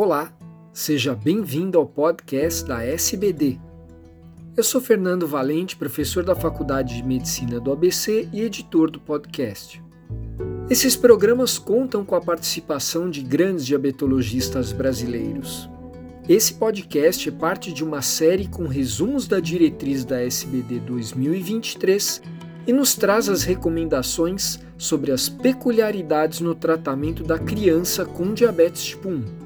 Olá, seja bem-vindo ao podcast da SBD. Eu sou Fernando Valente, professor da Faculdade de Medicina do ABC e editor do podcast. Esses programas contam com a participação de grandes diabetologistas brasileiros. Esse podcast é parte de uma série com resumos da diretriz da SBD 2023 e nos traz as recomendações sobre as peculiaridades no tratamento da criança com diabetes tipo 1.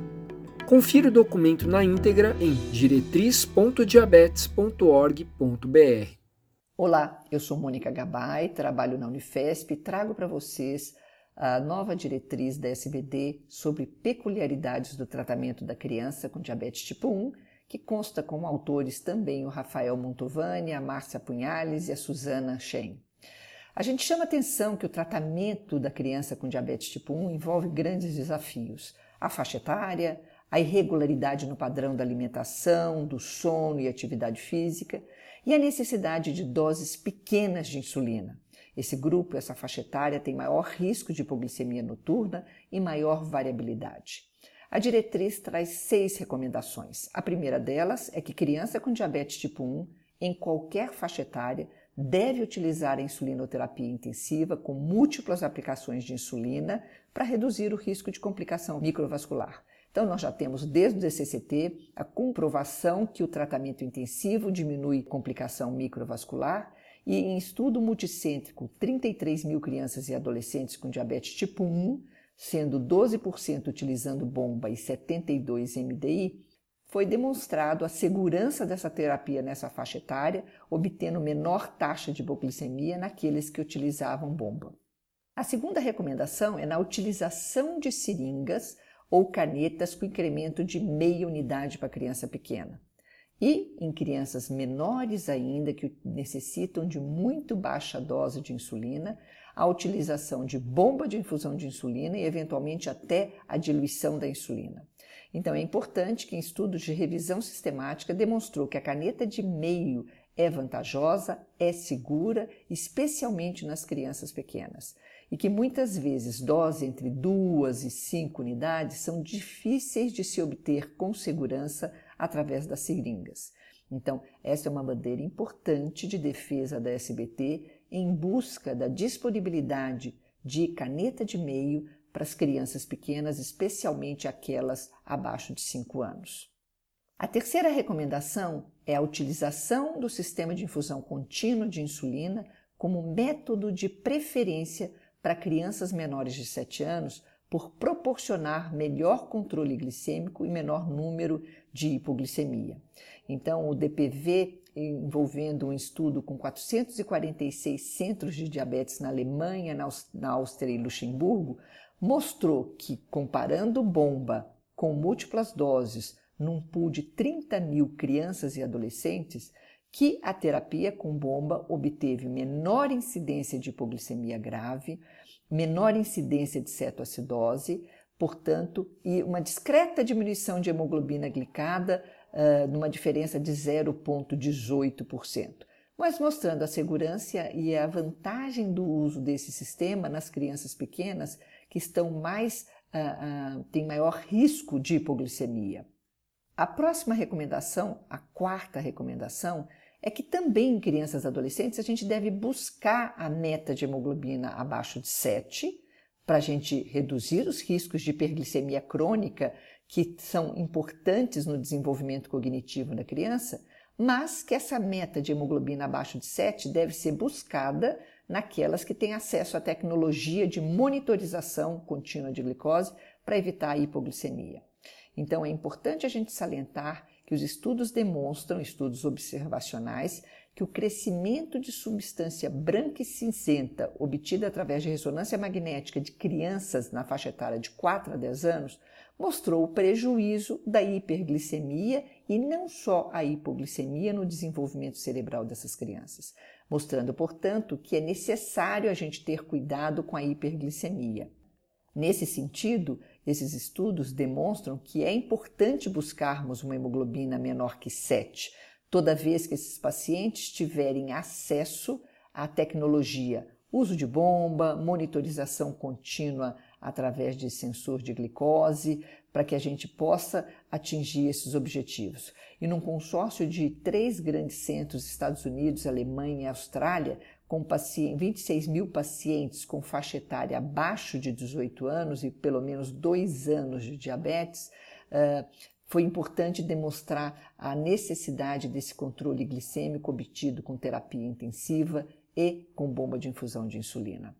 Confira o documento na íntegra em diretriz.diabetes.org.br. Olá, eu sou Mônica Gabay, trabalho na Unifesp e trago para vocês a nova diretriz da SBD sobre peculiaridades do tratamento da criança com diabetes tipo 1, que consta como autores também o Rafael Montovani, a Márcia Punhales e a Suzana Shen. A gente chama atenção que o tratamento da criança com diabetes tipo 1 envolve grandes desafios. A faixa etária, a irregularidade no padrão da alimentação, do sono e atividade física, e a necessidade de doses pequenas de insulina. Esse grupo, essa faixa etária, tem maior risco de hipoglicemia noturna e maior variabilidade. A diretriz traz seis recomendações. A primeira delas é que criança com diabetes tipo 1, em qualquer faixa etária, deve utilizar a insulinoterapia intensiva com múltiplas aplicações de insulina para reduzir o risco de complicação microvascular. Então, nós já temos desde o DCCT a comprovação que o tratamento intensivo diminui complicação microvascular e em estudo multicêntrico, 33 mil crianças e adolescentes com diabetes tipo 1, sendo 12% utilizando bomba e 72 MDI, foi demonstrado a segurança dessa terapia nessa faixa etária, obtendo menor taxa de hipoglicemia naqueles que utilizavam bomba. A segunda recomendação é na utilização de seringas ou canetas com incremento de meia unidade para criança pequena. E em crianças menores ainda que necessitam de muito baixa dose de insulina, a utilização de bomba de infusão de insulina e eventualmente até a diluição da insulina. Então, é importante que em estudos de revisão sistemática demonstrou que a caneta de meio é vantajosa, é segura, especialmente nas crianças pequenas, e que muitas vezes doses entre duas e cinco unidades são difíceis de se obter com segurança através das seringas. Então, essa é uma bandeira importante de defesa da SBT em busca da disponibilidade de caneta de meio para as crianças pequenas, especialmente aquelas abaixo de 5 anos. A terceira recomendação é a utilização do sistema de infusão contínuo de insulina como método de preferência para crianças menores de 7 anos por proporcionar melhor controle glicêmico e menor número de hipoglicemia. Então, o DPV, envolvendo um estudo com 446 centros de diabetes na Alemanha, na Áustria e Luxemburgo, mostrou que, comparando bomba com múltiplas doses num pool de 30 mil crianças e adolescentes, que a terapia com bomba obteve menor incidência de hipoglicemia grave, menor incidência de cetoacidose, portanto, e uma discreta diminuição de hemoglobina glicada, uh, numa diferença de 0,18%, mas mostrando a segurança e a vantagem do uso desse sistema nas crianças pequenas que estão mais uh, uh, têm maior risco de hipoglicemia. A próxima recomendação, a quarta recomendação, é que também em crianças e adolescentes a gente deve buscar a meta de hemoglobina abaixo de 7 para a gente reduzir os riscos de hiperglicemia crônica que são importantes no desenvolvimento cognitivo da criança, mas que essa meta de hemoglobina abaixo de 7 deve ser buscada naquelas que têm acesso à tecnologia de monitorização contínua de glicose para evitar a hipoglicemia. Então é importante a gente salientar que os estudos demonstram, estudos observacionais, que o crescimento de substância branca e cinzenta obtida através de ressonância magnética de crianças na faixa etária de 4 a 10 anos mostrou o prejuízo da hiperglicemia e não só a hipoglicemia no desenvolvimento cerebral dessas crianças, mostrando, portanto, que é necessário a gente ter cuidado com a hiperglicemia. Nesse sentido, esses estudos demonstram que é importante buscarmos uma hemoglobina menor que 7, toda vez que esses pacientes tiverem acesso à tecnologia, uso de bomba, monitorização contínua através de sensor de glicose, para que a gente possa atingir esses objetivos. E num consórcio de três grandes centros, Estados Unidos, Alemanha e Austrália, com 26 mil pacientes com faixa etária abaixo de 18 anos e pelo menos dois anos de diabetes, foi importante demonstrar a necessidade desse controle glicêmico obtido com terapia intensiva e com bomba de infusão de insulina.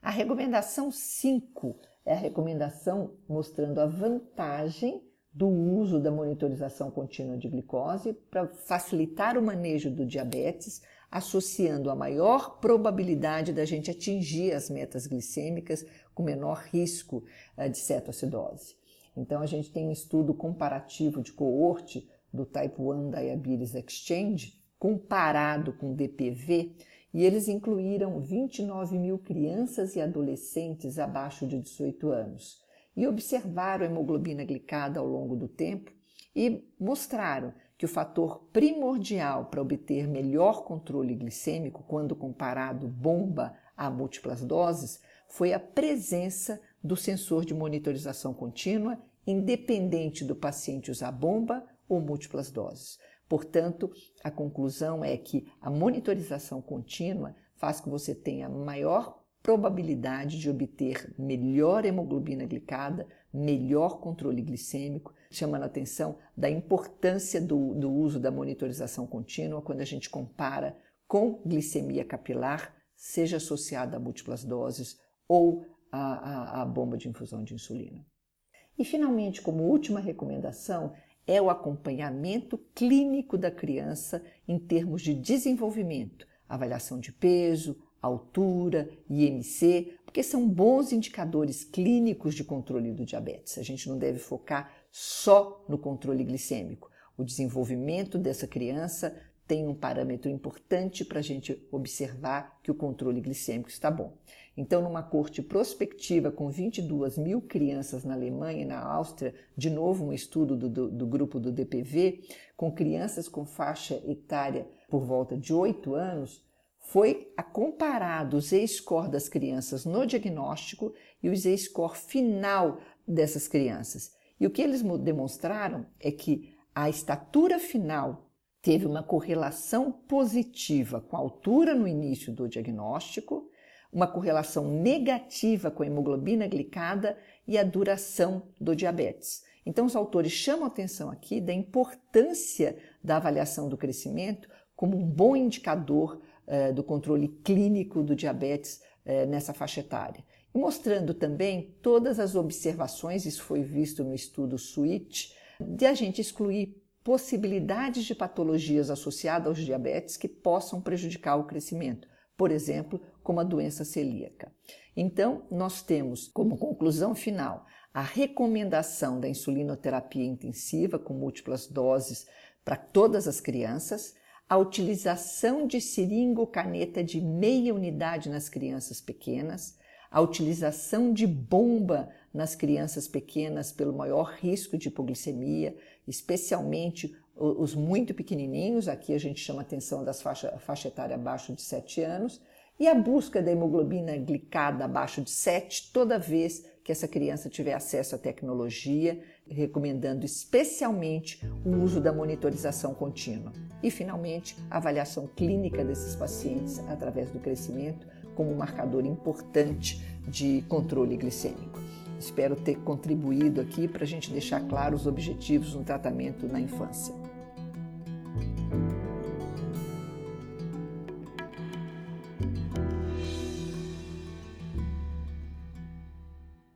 A recomendação 5 é a recomendação mostrando a vantagem do uso da monitorização contínua de glicose para facilitar o manejo do diabetes, associando a maior probabilidade da gente atingir as metas glicêmicas com menor risco eh, de cetoacidose. Então, a gente tem um estudo comparativo de coorte do Type 1 Diabetes Exchange, comparado com DPV, e eles incluíram 29 mil crianças e adolescentes abaixo de 18 anos e observaram a hemoglobina glicada ao longo do tempo e mostraram que o fator primordial para obter melhor controle glicêmico quando comparado bomba a múltiplas doses foi a presença do sensor de monitorização contínua, independente do paciente usar bomba ou múltiplas doses. Portanto, a conclusão é que a monitorização contínua faz que você tenha maior probabilidade de obter melhor hemoglobina glicada, melhor controle glicêmico, chamando a atenção da importância do, do uso da monitorização contínua quando a gente compara com glicemia capilar, seja associada a múltiplas doses ou a, a, a bomba de infusão de insulina. E, finalmente, como última recomendação, é o acompanhamento clínico da criança em termos de desenvolvimento, avaliação de peso, altura, IMC, porque são bons indicadores clínicos de controle do diabetes. A gente não deve focar só no controle glicêmico. O desenvolvimento dessa criança tem um parâmetro importante para a gente observar que o controle glicêmico está bom. Então, numa corte prospectiva com 22 mil crianças na Alemanha e na Áustria, de novo um estudo do, do, do grupo do DPV, com crianças com faixa etária por volta de 8 anos, foi comparado o Z-score das crianças no diagnóstico e o Z-score final dessas crianças. E o que eles demonstraram é que a estatura final teve uma correlação positiva com a altura no início do diagnóstico, uma correlação negativa com a hemoglobina glicada e a duração do diabetes. Então, os autores chamam atenção aqui da importância da avaliação do crescimento como um bom indicador eh, do controle clínico do diabetes eh, nessa faixa etária. E mostrando também todas as observações, isso foi visto no estudo SWITCH, de a gente excluir possibilidades de patologias associadas aos diabetes que possam prejudicar o crescimento, por exemplo, como a doença celíaca. Então, nós temos como conclusão final a recomendação da insulinoterapia intensiva com múltiplas doses para todas as crianças, a utilização de seringo-caneta de meia unidade nas crianças pequenas, a utilização de bomba nas crianças pequenas pelo maior risco de hipoglicemia, especialmente os muito pequenininhos, aqui a gente chama atenção das faixa, faixa etária abaixo de 7 anos, e a busca da hemoglobina glicada abaixo de 7 toda vez que essa criança tiver acesso à tecnologia, recomendando especialmente o uso da monitorização contínua. E, finalmente, a avaliação clínica desses pacientes através do crescimento como um marcador importante de controle glicêmico. Espero ter contribuído aqui para a gente deixar claros os objetivos no tratamento na infância.